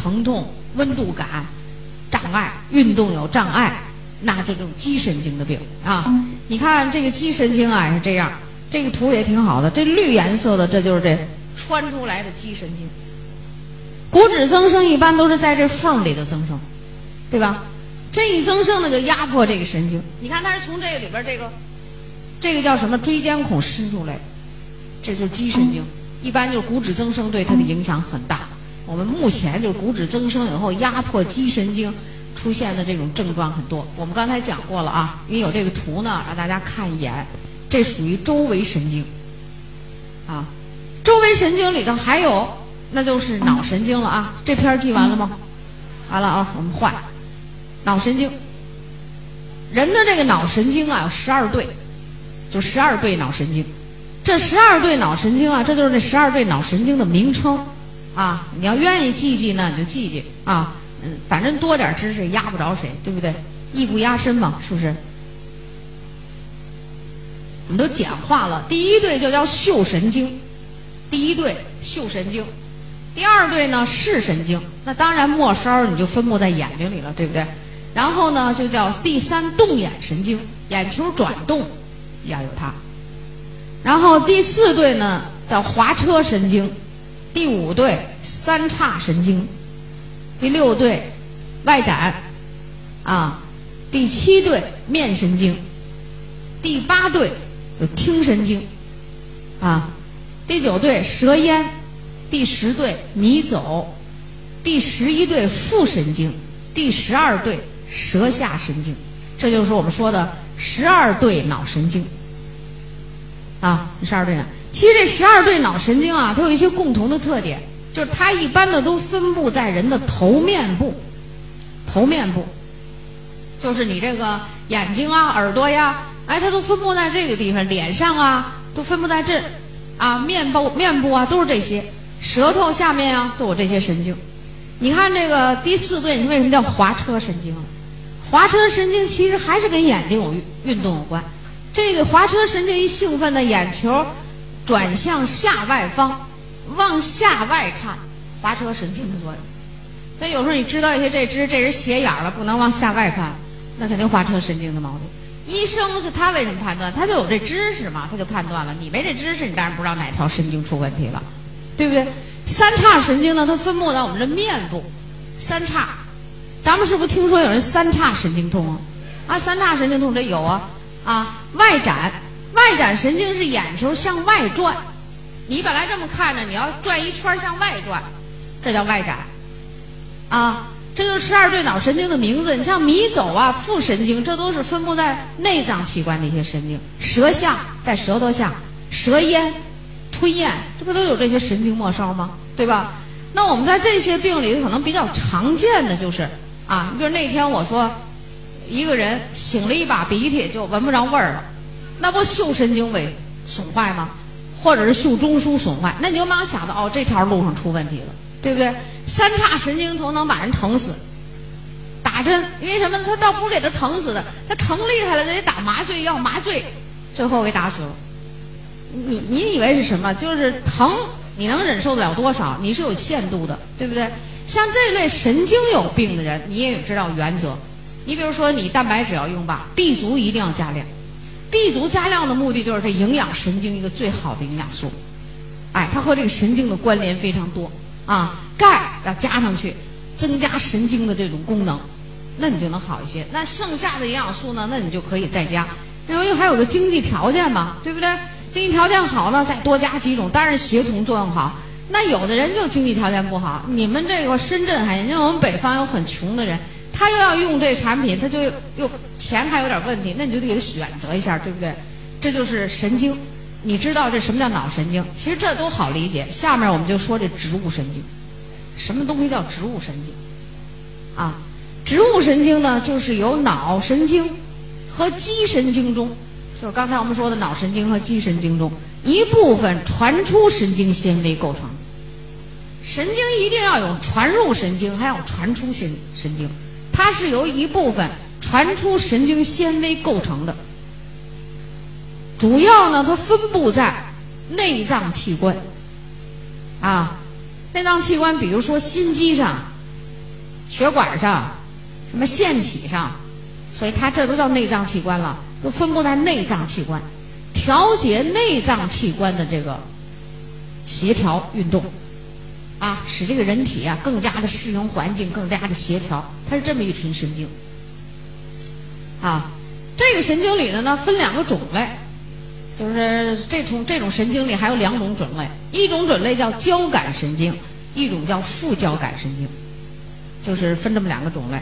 疼痛、温度感、障碍、运动有障碍，那这种肌神经的病啊。你看这个肌神经啊是这样，这个图也挺好的，这绿颜色的这就是这穿出来的肌神经。骨质增生一般都是在这缝里头增生，对吧？这一增生呢，就压迫这个神经。你看它是从这个里边这个，这个叫什么椎间孔伸出来，这就是肌神经。一般就是骨质增生对它的影响很大。我们目前就是骨质增生以后压迫肌神经出现的这种症状很多。我们刚才讲过了啊，因为有这个图呢，让大家看一眼，这属于周围神经。啊，周围神经里头还有，那就是脑神经了啊。这篇记完了吗？完了啊，我们换。脑神经，人的这个脑神经啊有十二对，就十二对脑神经。这十二对脑神经啊，这就是这十二对脑神经的名称啊。你要愿意记记呢，你就记记啊。嗯，反正多点知识压不着谁，对不对？艺不压身嘛，是不是？我们都简化了，第一对就叫嗅神经，第一对嗅神经。第二对呢视神经，那当然末梢你就分布在眼睛里了，对不对？然后呢就叫第三动眼神经，眼球转动要有它。然后第四对呢叫滑车神经，第五对三叉神经，第六对外展，啊，第七对面神经，第八对有听神经，啊，第九对舌咽，第十对迷走，第十一对副神经，第十二对舌下神经，这就是我们说的十二对脑神经。啊，十二对呢？其实这十二对脑神经啊，它有一些共同的特点，就是它一般的都分布在人的头面部，头面部，就是你这个眼睛啊、耳朵呀，哎，它都分布在这个地方，脸上啊都分布在这，啊，面部面部啊都是这些，舌头下面啊都有这些神经。你看这个第四对，你为什么叫滑车神经？滑车神经其实还是跟眼睛有运动有关。这个滑车神经一兴奋呢，眼球转向下外方，往下外看，滑车神经的作用。所以有时候你知道一些这只这人斜眼了，不能往下外看，那肯定滑车神经的毛病。医生是他为什么判断？他就有这知识嘛，他就判断了。你没这知识，你当然不知道哪条神经出问题了，对不对？三叉神经呢，它分布在我们的面部，三叉。咱们是不是听说有人三叉神经痛啊？啊，三叉神经痛这有啊。啊，外展，外展神经是眼球向外转，你本来这么看着，你要转一圈向外转，这叫外展。啊，这就是十二对脑神经的名字。你像迷走啊、副神经，这都是分布在内脏器官的一些神经。舌下在舌头下，舌咽、吞咽，这不都有这些神经末梢吗？对吧？那我们在这些病里可能比较常见的就是啊，你比如那天我说。一个人擤了一把鼻涕就闻不着味儿了，那不嗅神经萎损坏吗？或者是嗅中枢损坏？那你就马上想到哦，这条路上出问题了，对不对？三叉神经头能把人疼死，打针，因为什么？他倒不是给他疼死的，他疼厉害了，得打麻醉药，麻醉，最后给打死了。你你以为是什么？就是疼，你能忍受得了多少？你是有限度的，对不对？像这类神经有病的人，你也有知道原则。你比如说，你蛋白质要用吧，B 族一定要加量。B 族加量的目的就是这营养神经一个最好的营养素，哎，它和这个神经的关联非常多啊。钙要加上去，增加神经的这种功能，那你就能好一些。那剩下的营养素呢，那你就可以再加。因为还有个经济条件嘛，对不对？经济条件好呢，再多加几种，当然协同作用好。那有的人就经济条件不好，你们这个深圳还，因为我们北方有很穷的人。他又要用这产品，他就又钱还有点问题，那你就得给他选择一下，对不对？这就是神经，你知道这什么叫脑神经？其实这都好理解。下面我们就说这植物神经，什么东西叫植物神经？啊，植物神经呢，就是由脑神经和肌神经中，就是刚才我们说的脑神经和肌神经中一部分传出神经纤维构成。神经一定要有传入神经，还有传出神神经。它是由一部分传出神经纤维构成的，主要呢，它分布在内脏器官，啊，内脏器官，比如说心肌上，血管上、什么腺体上，所以它这都叫内脏器官了，都分布在内脏器官，调节内脏器官的这个协调运动，啊，使这个人体啊更加的适应环境，更加的协调，它是这么一群神经。啊，这个神经里的呢分两个种类，就是这种这种神经里还有两种种类，一种种类叫交感神经，一种叫副交感神经，就是分这么两个种类。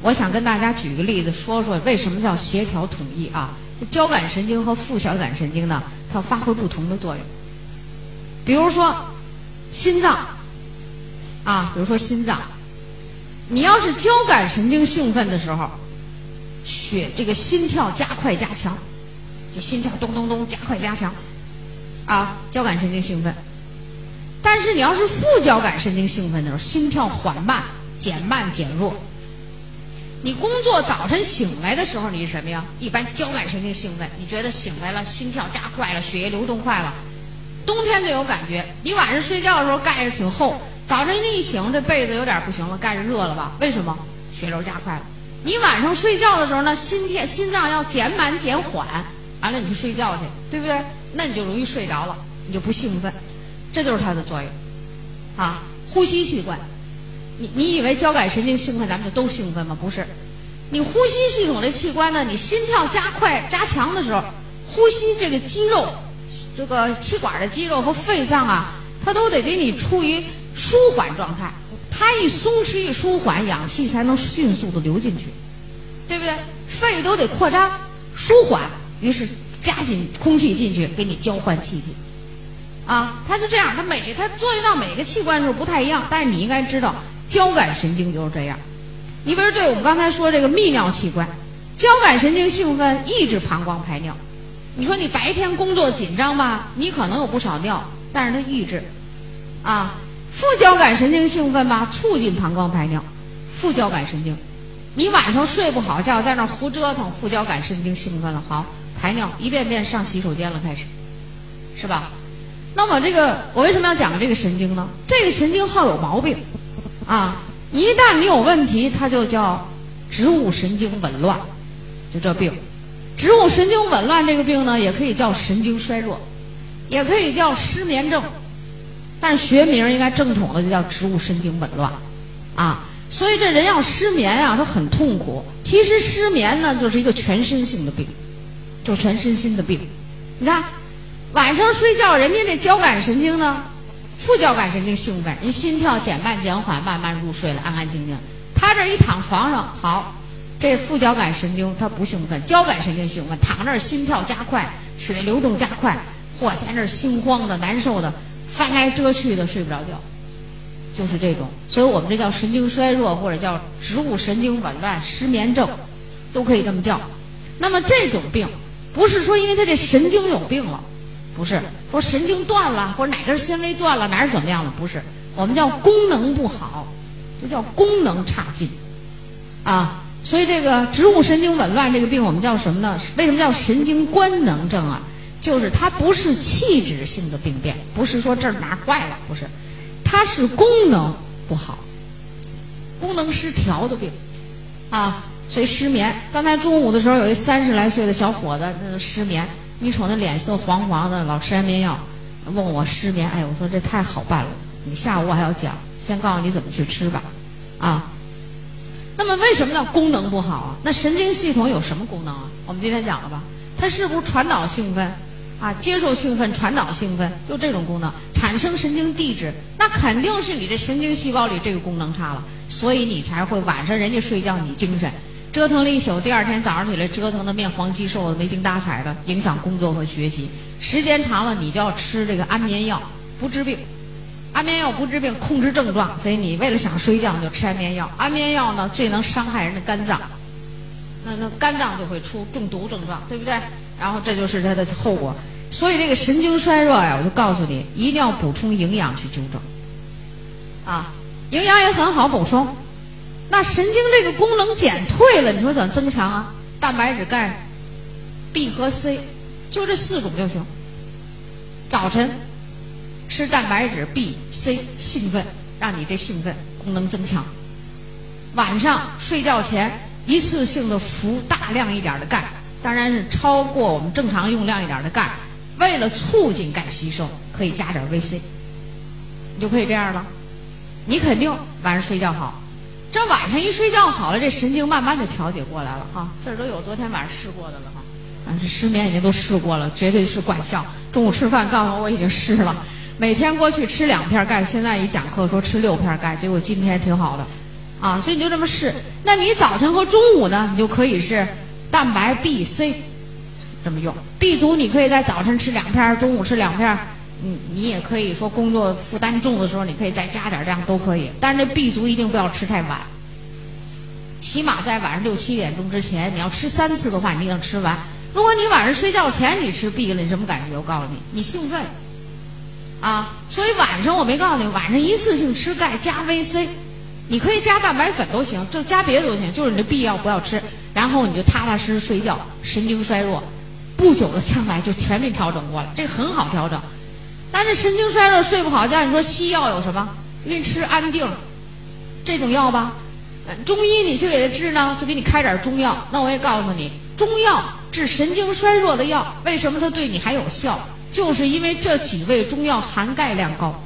我想跟大家举个例子，说说为什么叫协调统一啊？这交感神经和副交感神经呢，它发挥不同的作用。比如说心脏，啊，比如说心脏，你要是交感神经兴奋的时候。血这个心跳加快加强，这心跳咚咚咚加快加强，啊，交感神经兴奋。但是你要是副交感神经兴奋的时候，心跳缓慢、减慢、减弱。你工作早晨醒来的时候，你是什么呀？一般交感神经兴奋，你觉得醒来了，心跳加快了，血液流动快了。冬天就有感觉，你晚上睡觉的时候盖着挺厚，早晨一醒这被子有点不行了，盖着热了吧？为什么？血流加快了。你晚上睡觉的时候呢，心跳心脏要减慢减缓，完了你去睡觉去，对不对？那你就容易睡着了，你就不兴奋，这就是它的作用。啊，呼吸器官，你你以为交感神经兴奋咱们就都兴奋吗？不是，你呼吸系统的器官呢，你心跳加快加强的时候，呼吸这个肌肉，这个气管的肌肉和肺脏啊，它都得给你处于舒缓状态。它一松弛一舒缓，氧气才能迅速的流进去，对不对？肺都得扩张、舒缓，于是加紧空气进去，给你交换气体。啊，它就这样，它每它作用到每个器官的时候不太一样，但是你应该知道，交感神经就是这样。你比如对我们刚才说这个泌尿器官，交感神经兴奋，抑制膀胱排尿。你说你白天工作紧张吧，你可能有不少尿，但是它抑制，啊。副交感神经兴奋吧，促进膀胱排尿。副交感神经，你晚上睡不好觉，在那胡折腾，副交感神经兴奋了，好排尿，一遍遍上洗手间了，开始，是吧？那么这个，我为什么要讲这个神经呢？这个神经好有毛病，啊，一旦你有问题，它就叫植物神经紊乱，就这病。植物神经紊乱这个病呢，也可以叫神经衰弱，也可以叫失眠症。但是学名应该正统的就叫植物神经紊乱，啊，所以这人要失眠啊，他很痛苦。其实失眠呢，就是一个全身性的病，就全身心的病。你看，晚上睡觉，人家这交感神经呢，副交感神经兴奋，人心跳减慢减缓，慢慢入睡了，安安静静。他这一躺床上，好，这副交感神经他不兴奋，交感神经兴奋，躺那儿心跳加快，血流动加快，嚯，在那儿心慌的、难受的。翻来遮去的睡不着觉，就是这种，所以我们这叫神经衰弱或者叫植物神经紊乱、失眠症，都可以这么叫。那么这种病不是说因为他这神经有病了，不是说神经断了或者哪根纤维断了哪儿怎么样了，不是，我们叫功能不好，这叫功能差劲啊。所以这个植物神经紊乱这个病我们叫什么呢？为什么叫神经官能症啊？就是它不是器质性的病变，不是说这儿哪儿坏了，不是，它是功能不好，功能失调的病，啊，所以失眠。刚才中午的时候，有一三十来岁的小伙子，那失眠，你瞅那脸色黄黄的，老吃安眠药，问我失眠，哎，我说这太好办了，你下午我还要讲，先告诉你怎么去吃吧，啊，那么为什么叫功能不好啊？那神经系统有什么功能啊？我们今天讲了吧，它是不是传导兴奋？啊，接受兴奋，传导兴奋，就这种功能产生神经递质，那肯定是你这神经细胞里这个功能差了，所以你才会晚上人家睡觉你精神，折腾了一宿，第二天早上起来折腾的面黄肌瘦的，没精打采的，影响工作和学习。时间长了，你就要吃这个安眠药，不治病。安眠药不治病，控制症状，所以你为了想睡觉，就吃安眠药。安眠药呢，最能伤害人的肝脏，那那肝脏就会出中毒症状，对不对？然后这就是它的后果，所以这个神经衰弱呀，我就告诉你，一定要补充营养去纠正。啊，营养也很好补充。那神经这个功能减退了，你说怎么增强啊？蛋白质、钙、B 和 C，就这四种就行。早晨吃蛋白质、B、C，兴奋，让你这兴奋功能增强。晚上睡觉前一次性的服大量一点的钙，当然是超过我们正常用量一点的钙。为了促进钙吸收，可以加点 VC，你就可以这样了。你肯定晚上睡觉好，这晚上一睡觉好了，这神经慢慢就调节过来了哈。这都有昨天晚上试过的了哈，啊，这失眠已经都试过了，绝对是管效。中午吃饭告诉我已经试了，每天过去吃两片钙，现在一讲课说吃六片钙，结果今天挺好的，啊，所以你就这么试。那你早晨和中午呢，你就可以是蛋白 B、C 这么用。B 族你可以在早晨吃两片，中午吃两片。你你也可以说工作负担重的时候，你可以再加点，这样都可以。但是这 B 族一定不要吃太晚，起码在晚上六七点钟之前，你要吃三次的话，你一定要吃完。如果你晚上睡觉前你吃 B 了，你什么感觉？我告诉你，你兴奋啊！所以晚上我没告诉你，晚上一次性吃钙加 VC，你可以加蛋白粉都行，就加别的都行，就是你的 B 要不要吃，然后你就踏踏实实睡觉，神经衰弱，不久的将来就全面调整过来，这个很好调整。但是神经衰弱睡不好觉，你说西药有什么？给你吃安定，这种药吧。中医你去给他治呢，就给你开点中药。那我也告诉你，中药治神经衰弱的药，为什么它对你还有效？就是因为这几味中药含钙量高。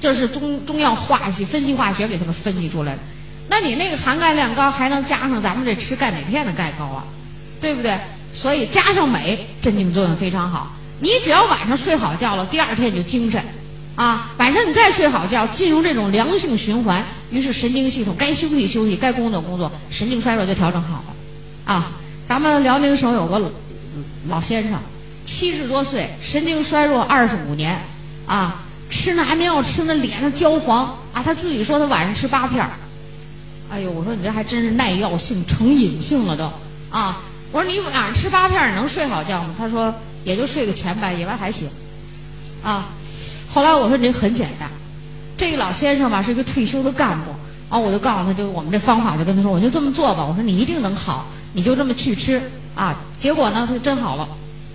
这是中中药化析分析化学给他们分析出来的。那你那个含钙量高，还能加上咱们这吃钙镁片的钙高啊，对不对？所以加上镁，镇静作用非常好。你只要晚上睡好觉了，第二天你就精神，啊，晚上你再睡好觉，进入这种良性循环，于是神经系统该休息休息，该工作工作，神经衰弱就调整好了，啊，咱们辽宁省有个老先生，七十多岁，神经衰弱二十五年，啊，吃那安眠药吃那脸上焦黄，啊，他自己说他晚上吃八片儿，哎呦，我说你这还真是耐药性成瘾性了都，啊，我说你晚上吃八片能睡好觉吗？他说。也就睡个前半夜，完还行，啊，后来我说这很简单，这个老先生吧是一个退休的干部，啊，我就告诉他，就我们这方法，就跟他说，我就这么做吧，我说你一定能好，你就这么去吃，啊，结果呢，他真好了，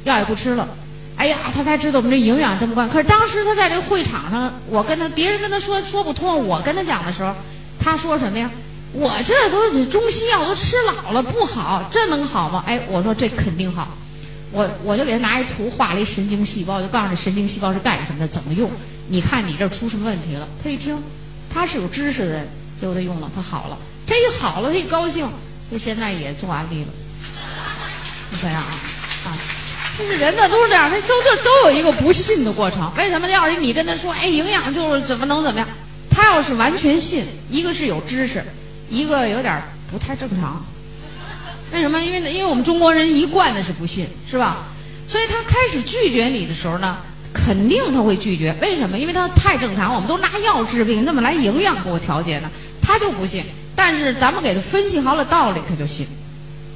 药也不吃了，哎呀，他才知道我们这营养这么关可是当时他在这个会场上，我跟他别人跟他说说不通，我跟他讲的时候，他说什么呀？我这都中西药都吃老了不好，这能好吗？哎，我说这肯定好。我我就给他拿一图画了一神经细胞，就告诉这神经细胞是干什么的，怎么用。你看你这出什么问题了？他一听，他是有知识的人，结果他用了，他好了。这一好了，他一高兴，他现在也做安利了。你想想啊，啊，就是人呢都是这样，他都都都有一个不信的过程。为什么？要是你跟他说，哎，营养就是怎么能怎么样，他要是完全信，一个是有知识，一个有点不太正常。为什么？因为因为我们中国人一贯的是不信，是吧？所以他开始拒绝你的时候呢，肯定他会拒绝。为什么？因为他太正常，我们都拿药治病，怎么来营养给我调节呢？他就不信。但是咱们给他分析好了道理，他就信。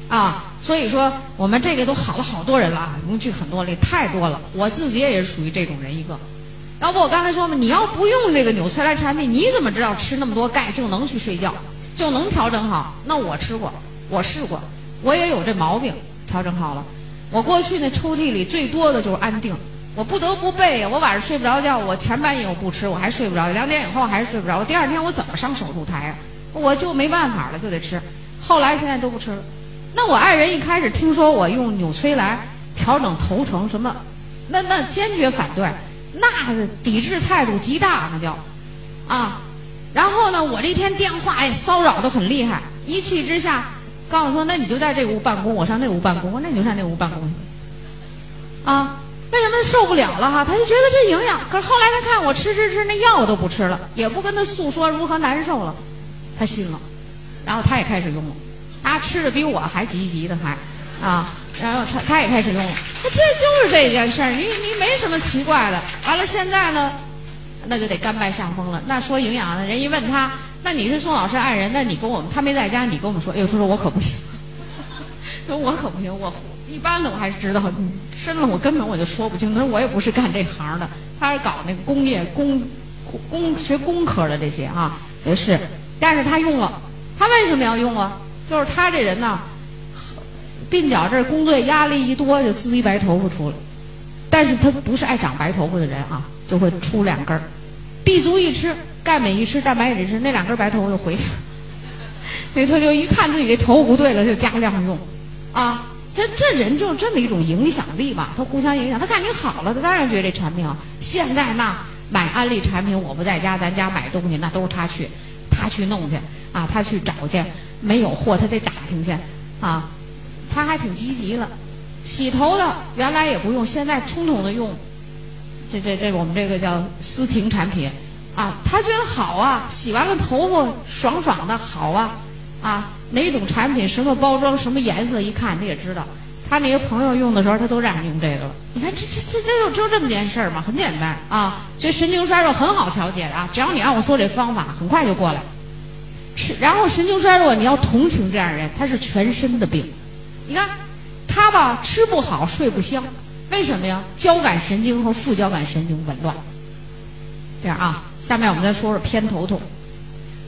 啊，所以说我们这个都好了好多人了，我们举很多例，太多了。我自己也是属于这种人一个。要不我刚才说嘛，你要不用这个纽崔莱产品，你怎么知道吃那么多钙就能去睡觉，就能调整好？那我吃过，我试过。我也有这毛病，调整好了。我过去那抽屉里最多的就是安定，我不得不备呀。我晚上睡不着觉，我前半夜我不吃，我还睡不着，两点以后还是睡不着。我第二天我怎么上手术台啊？我就没办法了，就得吃。后来现在都不吃了。那我爱人一开始听说我用纽崔莱调整头程什么，那那坚决反对，那抵制态度极大，那叫啊。然后呢，我这天电话也骚扰的很厉害，一气之下。告诉说，那你就在这屋办公，我上那屋办公。我那你就上那屋办公去。啊，为什么受不了了哈？他就觉得这营养。可是后来他看我吃吃吃，那药我都不吃了，也不跟他诉说如何难受了，他信了，然后他也开始用了。他吃的比我还积极的还，啊，然后他他也开始用了。这就是这件事儿，你你没什么奇怪的。完了现在呢，那就得甘拜下风了。那说营养的人一问他。那你是宋老师爱人，那你跟我们他没在家，你跟我们说，哎呦，他说我可不行，说我可不行，我一般的我还是知道，深了我根本我就说不清，他说我也不是干这行的，他是搞那个工业工工学工科的这些啊，也是，但是他用了，他为什么要用啊？就是他这人呢，鬓角这工作压力一多就滋一白头发出来，但是他不是爱长白头发的人啊，就会出两根儿，B 族一吃。钙镁一吃，蛋白也一吃，那两根白头发就回去了。那他就一看自己这头不对了，就加量用，啊，这这人就这么一种影响力吧，他互相影响。他看你好了，他当然觉得这产品好。现在那买安利产品，我不在家，咱家买东西那都是他去，他去弄去啊，他去找去，没有货他得打听去啊，他还挺积极了。洗头的原来也不用，现在统统的用，这这这我们这个叫思婷产品，啊，他觉得好啊，洗完了头发爽爽的好啊，啊，哪种产品什么包装什么颜色一看你也知道，他那些朋友用的时候他都让你用这个了，你看这这这这就就这么件事儿嘛，很简单啊，所以神经衰弱很好调节的啊，只要你按我说这方法，很快就过来。是，然后神经衰弱你要同情这样人，他是全身的病，你看。他吧吃不好睡不香，为什么呀？交感神经和副交感神经紊乱。这样啊，下面我们再说说偏头痛。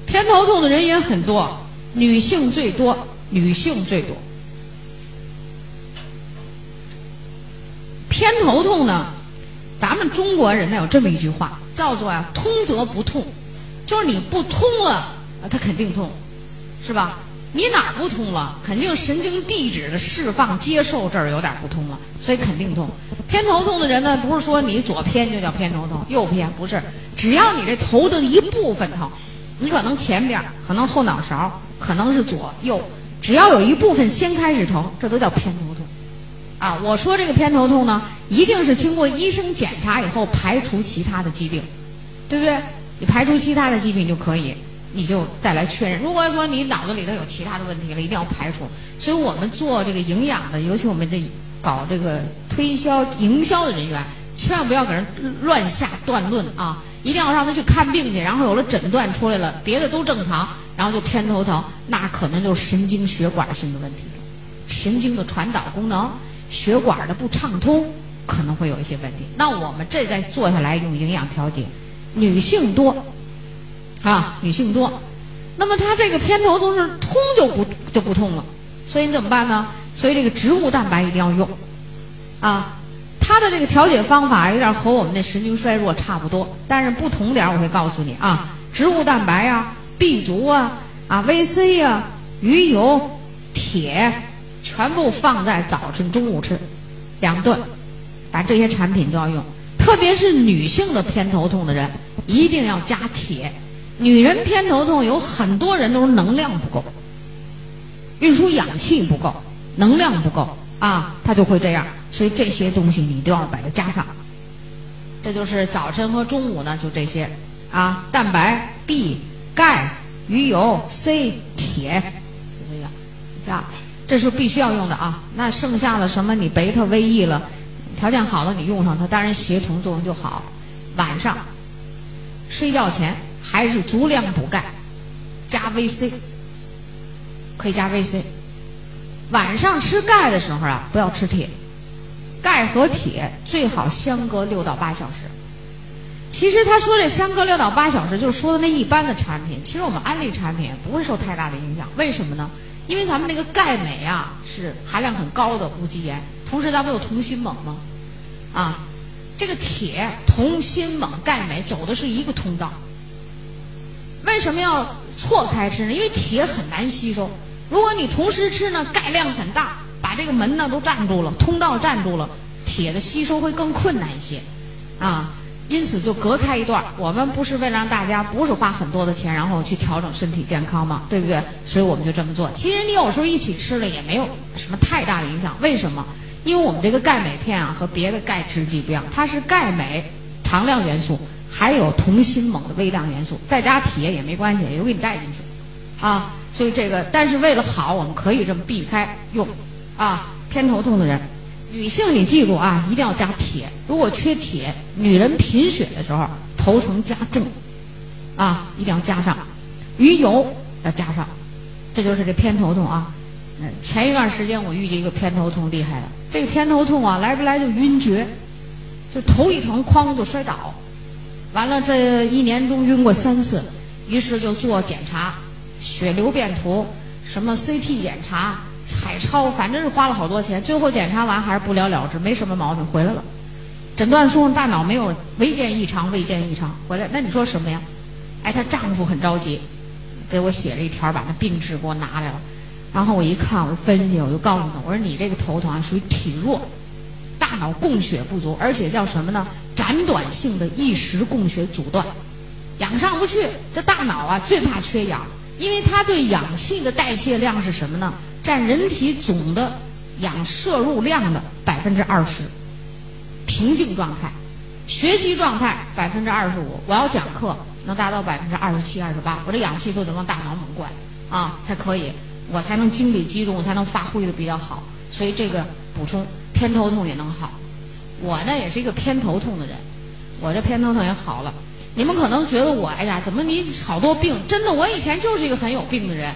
偏头痛的人也很多，女性最多，女性最多。偏头痛呢，咱们中国人呢有这么一句话，叫做呀“通则不痛”，就是你不通了，它肯定痛，是吧？你哪儿不通了？肯定神经递质的释放、接受这儿有点不通了，所以肯定痛。偏头痛的人呢，不是说你左偏就叫偏头痛，右偏不是，只要你这头的一部分疼，你可能前边，可能后脑勺，可能是左右，只要有一部分先开始疼，这都叫偏头痛。啊，我说这个偏头痛呢，一定是经过医生检查以后排除其他的疾病，对不对？你排除其他的疾病就可以。你就再来确认。如果说你脑子里头有其他的问题了，一定要排除。所以我们做这个营养的，尤其我们这搞这个推销营销的人员，千万不要给人乱下断论啊！一定要让他去看病去，然后有了诊断出来了，别的都正常，然后就偏头疼，那可能就是神经血管性的问题了。神经的传导功能、血管的不畅通，可能会有一些问题。那我们这再做下来用营养调节，女性多。啊，女性多，那么她这个偏头痛是通就不就不痛了，所以你怎么办呢？所以这个植物蛋白一定要用，啊，它的这个调节方法有点和我们那神经衰弱差不多，但是不同点我会告诉你啊，植物蛋白啊，B 族啊，啊 VC 啊，鱼油、铁，全部放在早晨、中午吃，两顿，把这些产品都要用，特别是女性的偏头痛的人，一定要加铁。女人偏头痛有很多人都是能量不够，运输氧气不够，能量不够啊，她就会这样。所以这些东西你都要把它加上。这就是早晨和中午呢，就这些啊，蛋白、B、钙、鱼油、C、铁，就这样加，这是必须要用的啊。那剩下的什么你贝塔 VE 了，条件好了你用上它，当然协同作用就好。晚上睡觉前。还是足量补钙，加 VC，可以加 VC。晚上吃钙的时候啊，不要吃铁，钙和铁最好相隔六到八小时。其实他说这相隔六到八小时，就是说的那一般的产品。其实我们安利产品不会受太大的影响，为什么呢？因为咱们这个钙镁啊是含量很高的无机盐，同时咱们有铜锌锰吗？啊，这个铁、铜、锌、锰、钙、镁走的是一个通道。为什么要错开吃呢？因为铁很难吸收。如果你同时吃呢，钙量很大，把这个门呢都占住了，通道占住了，铁的吸收会更困难一些，啊，因此就隔开一段。我们不是为了让大家不是花很多的钱，然后去调整身体健康吗？对不对？所以我们就这么做。其实你有时候一起吃了也没有什么太大的影响。为什么？因为我们这个钙镁片啊和别的钙制剂不一样，它是钙镁常量元素。还有铜锌锰的微量元素，再加铁也没关系，也给你带进去，啊，所以这个，但是为了好，我们可以这么避开用，啊，偏头痛的人，女性你记住啊，一定要加铁，如果缺铁，女人贫血的时候头疼加重，啊，一定要加上，鱼油要加上，这就是这偏头痛啊，嗯，前一段时间我遇见一个偏头痛厉害了，这个偏头痛啊，来不来就晕厥，就头一疼哐就摔倒。完了，这一年中晕过三次，于是就做检查，血流变图，什么 CT 检查、彩超，反正是花了好多钱。最后检查完还是不了了之，没什么毛病，回来了。诊断书上大脑没有未见异常，未见异常，回来。那你说什么呀？哎，她丈夫很着急，给我写了一条，把那病志给我拿来了。然后我一看，我分析，我就告诉他，我说你这个头疼啊，属于体弱，大脑供血不足，而且叫什么呢？斩短性的一时供血阻断，氧上不去。这大脑啊，最怕缺氧，因为它对氧气的代谢量是什么呢？占人体总的氧摄入量的百分之二十。平静状态，学习状态百分之二十五，我要讲课能达到百分之二十七、二十八，我这氧气都得往大脑猛灌啊，才可以。我才能精力集中，我才能发挥的比较好。所以这个补充偏头痛也能好。我呢也是一个偏头痛的人，我这偏头痛也好了。你们可能觉得我哎呀，怎么你好多病？真的，我以前就是一个很有病的人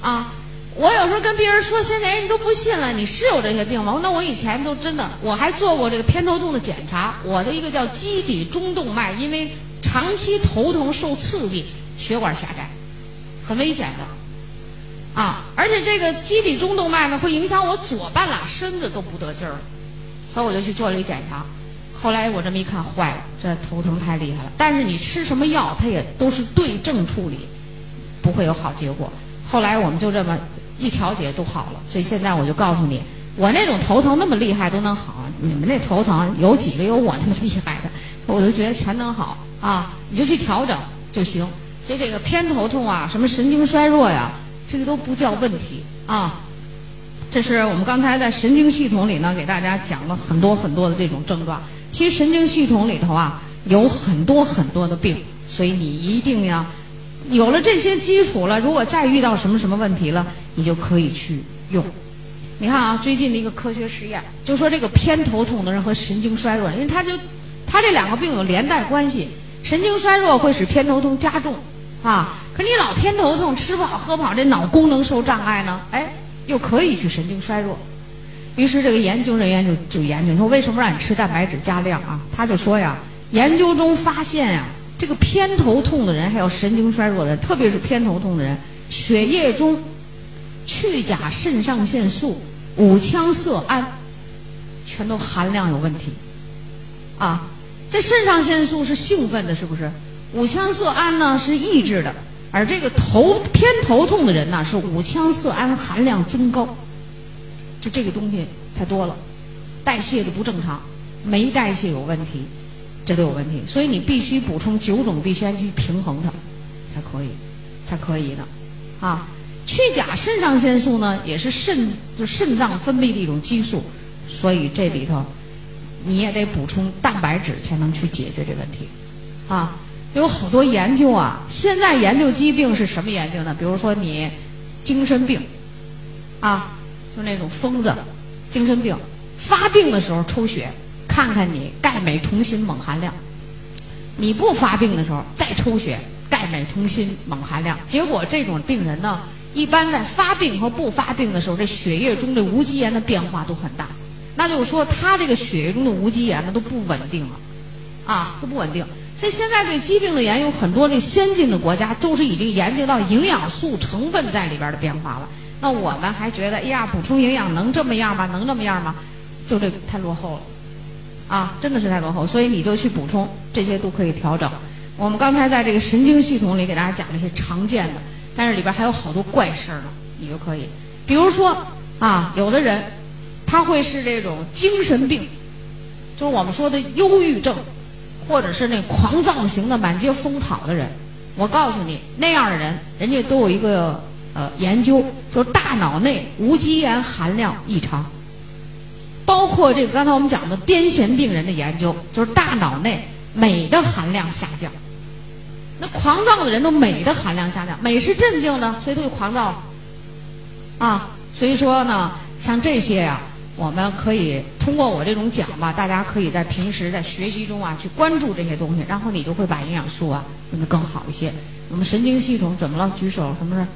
啊。我有时候跟别人说，现在人都不信了，你是有这些病吗？那我以前都真的，我还做过这个偏头痛的检查。我的一个叫基底中动脉，因为长期头疼受刺激，血管狭窄，很危险的。啊，而且这个基底中动脉呢，会影响我左半拉身子都不得劲儿，所以我就去做了一检查。后来我这么一看，坏了，这头疼太厉害了。但是你吃什么药，它也都是对症处理，不会有好结果。后来我们就这么一调节都好了。所以现在我就告诉你，我那种头疼那么厉害都能好，你们那头疼有几个有我那么厉害的？我都觉得全能好啊，你就去调整就行。所以这个偏头痛啊，什么神经衰弱呀。这个都不叫问题啊！这是我们刚才在神经系统里呢，给大家讲了很多很多的这种症状。其实神经系统里头啊，有很多很多的病，所以你一定要有了这些基础了。如果再遇到什么什么问题了，你就可以去用。你看啊，最近的一个科学实验，就说这个偏头痛的人和神经衰弱，因为他就他这两个病有连带关系，神经衰弱会使偏头痛加重啊。可你老偏头痛，吃不好喝不好，这脑功能受障碍呢？哎，又可以去神经衰弱。于是这个研究人员就就研究，说为什么让你吃蛋白质加量啊？他就说呀，研究中发现呀，这个偏头痛的人还有神经衰弱的人，特别是偏头痛的人，血液中去甲肾上腺素、五羟色胺全都含量有问题啊。这肾上腺素是兴奋的，是不是？五羟色胺呢是抑制的。而这个头偏头痛的人呢，是五羟色胺含量增高，就这个东西太多了，代谢的不正常，酶代谢有问题，这都有问题。所以你必须补充九种必需氨去平衡它，才可以，才可以的。啊，去甲肾上腺素呢，也是肾就肾脏分泌的一种激素，所以这里头你也得补充蛋白质才能去解决这问题，啊。有好多研究啊！现在研究疾病是什么研究呢？比如说你精神病，啊，就那种疯子，精神病发病的时候抽血，看看你钙镁铜锌锰含量；你不发病的时候再抽血，钙镁铜锌锰含量。结果这种病人呢，一般在发病和不发病的时候，这血液中的无机盐的变化都很大。那就是说，他这个血液中的无机盐呢都不稳定了，啊，都不稳定。所以现在对疾病的研究，很多这先进的国家都是已经研究到营养素成分在里边的变化了。那我们还觉得，哎呀，补充营养能这么样吗？能这么样吗？就这太落后了，啊，真的是太落后。所以你就去补充，这些都可以调整。我们刚才在这个神经系统里给大家讲了一些常见的，但是里边还有好多怪事儿呢，你就可以，比如说啊，有的人他会是这种精神病，就是我们说的忧郁症。或者是那狂躁型的、满街疯跑的人，我告诉你，那样的人，人家都有一个呃研究，就是大脑内无机盐含量异常。包括这个刚才我们讲的癫痫病人的研究，就是大脑内镁的含量下降。那狂躁的人都镁的含量下降，镁是镇静的，所以他就狂躁。啊，所以说呢，像这些呀。我们可以通过我这种讲吧，大家可以在平时在学习中啊去关注这些东西，然后你就会把营养素啊用的更好一些。我们神经系统怎么了？举手，什么事？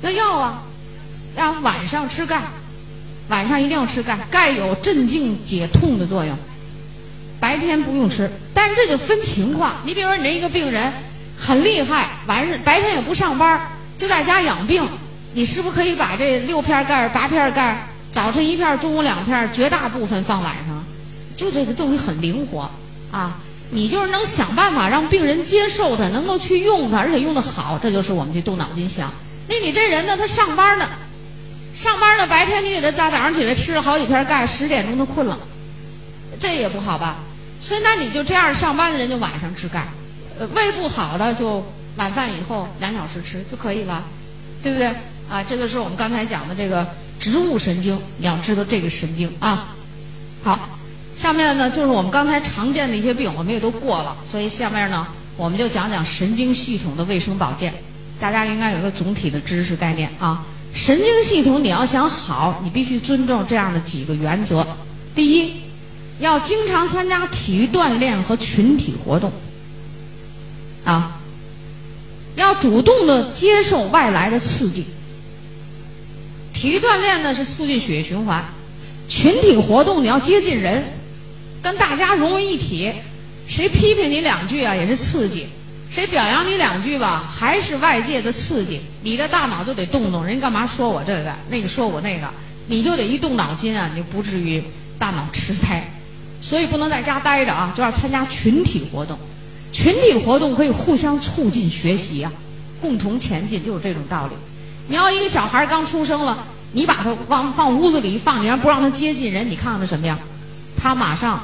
要药啊，要晚上吃钙，晚上一定要吃钙，钙有镇静解痛的作用。白天不用吃，但是这就分情况。你比如说你这一个病人很厉害，晚上白天也不上班，就在家养病。你是不是可以把这六片钙、八片钙，早晨一片，中午两片，绝大部分放晚上，就这个东西很灵活啊。你就是能想办法让病人接受它，能够去用它，而且用的好，这就是我们去动脑筋想。那你这人呢，他上班呢，上班呢，白天你给他大早上起来吃了好几片钙，十点钟他困了，这也不好吧？所以那你就这样上班的人就晚上吃钙，呃，胃不好的就晚饭以后两小时吃就可以了，对不对？啊，这个是我们刚才讲的这个植物神经，你要知道这个神经啊。好。下面呢，就是我们刚才常见的一些病，我们也都过了，所以下面呢，我们就讲讲神经系统的卫生保健。大家应该有个总体的知识概念啊。神经系统你要想好，你必须尊重这样的几个原则：第一，要经常参加体育锻炼和群体活动，啊，要主动的接受外来的刺激。体育锻炼呢是促进血液循环，群体活动你要接近人。跟大家融为一体，谁批评你两句啊，也是刺激；谁表扬你两句吧，还是外界的刺激。你的大脑就得动动，人干嘛说我这个，那个说我那个，你就得一动脑筋啊，你就不至于大脑痴呆。所以不能在家待着啊，就要参加群体活动。群体活动可以互相促进学习啊，共同前进，就是这种道理。你要一个小孩刚出生了，你把他往放屋子里一放，你让不让他接近人，你看看他什么样？他马上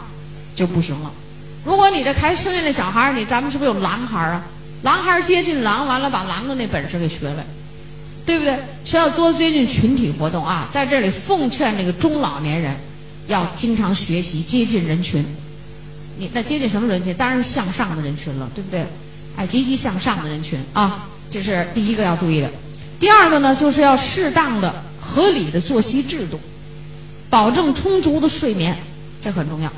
就不行了。如果你这才生下来小孩儿，你咱们是不是有狼孩儿啊？狼孩儿接近狼，完了把狼的那本事给学了，对不对？需要多接近群体活动啊！在这里奉劝这个中老年人，要经常学习接近人群。你那接近什么人群？当然是向上的人群了，对不对？哎，积极向上的人群啊，这是第一个要注意的。第二个呢，就是要适当的、合理的作息制度，保证充足的睡眠。这很重要。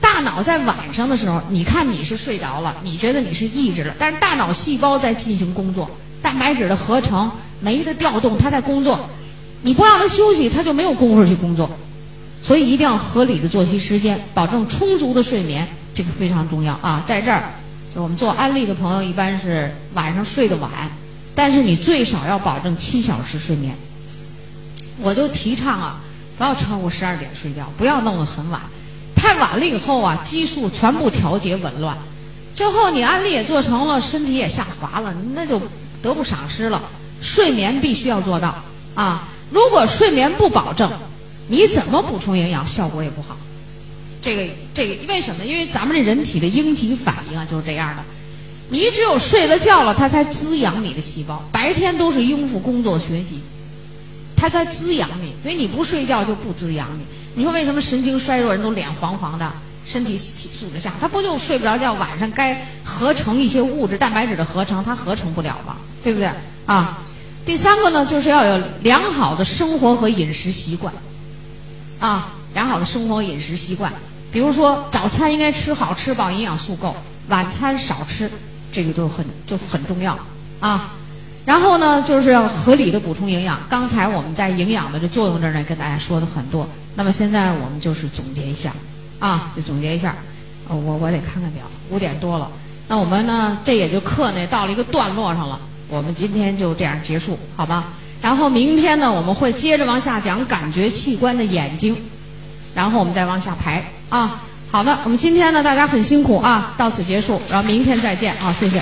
大脑在晚上的时候，你看你是睡着了，你觉得你是抑制了，但是大脑细胞在进行工作，蛋白质的合成、酶的调动，它在工作。你不让它休息，它就没有功夫去工作。所以一定要合理的作息时间，保证充足的睡眠，这个非常重要啊。在这儿，就我们做安利的朋友一般是晚上睡得晚，但是你最少要保证七小时睡眠。我就提倡啊。不要超过十二点睡觉，不要弄得很晚，太晚了以后啊，激素全部调节紊乱，最后你安利也做成了，身体也下滑了，那就得不偿失了。睡眠必须要做到啊！如果睡眠不保证，你怎么补充营养效果也不好。这个这个为什么？因为咱们这人体的应急反应啊就是这样的，你只有睡了觉了，它才滋养你的细胞，白天都是应付工作学习。它才滋养你，所以你不睡觉就不滋养你。你说为什么神经衰弱人都脸黄黄的，身体体素质下？他不就睡不着觉？晚上该合成一些物质，蛋白质的合成，它合成不了吗？对不对？啊，第三个呢，就是要有良好的生活和饮食习惯，啊，良好的生活饮食习惯，比如说早餐应该吃好吃饱，营养素够，晚餐少吃，这个都很就很重要啊。然后呢，就是要合理的补充营养。刚才我们在营养的这作用这儿呢，跟大家说的很多。那么现在我们就是总结一下，啊，就总结一下。我我得看看表，五点多了。那我们呢，这也就课呢到了一个段落上了。我们今天就这样结束，好吧？然后明天呢，我们会接着往下讲感觉器官的眼睛，然后我们再往下排啊。好的，我们今天呢，大家很辛苦啊，到此结束，然后明天再见啊，谢谢。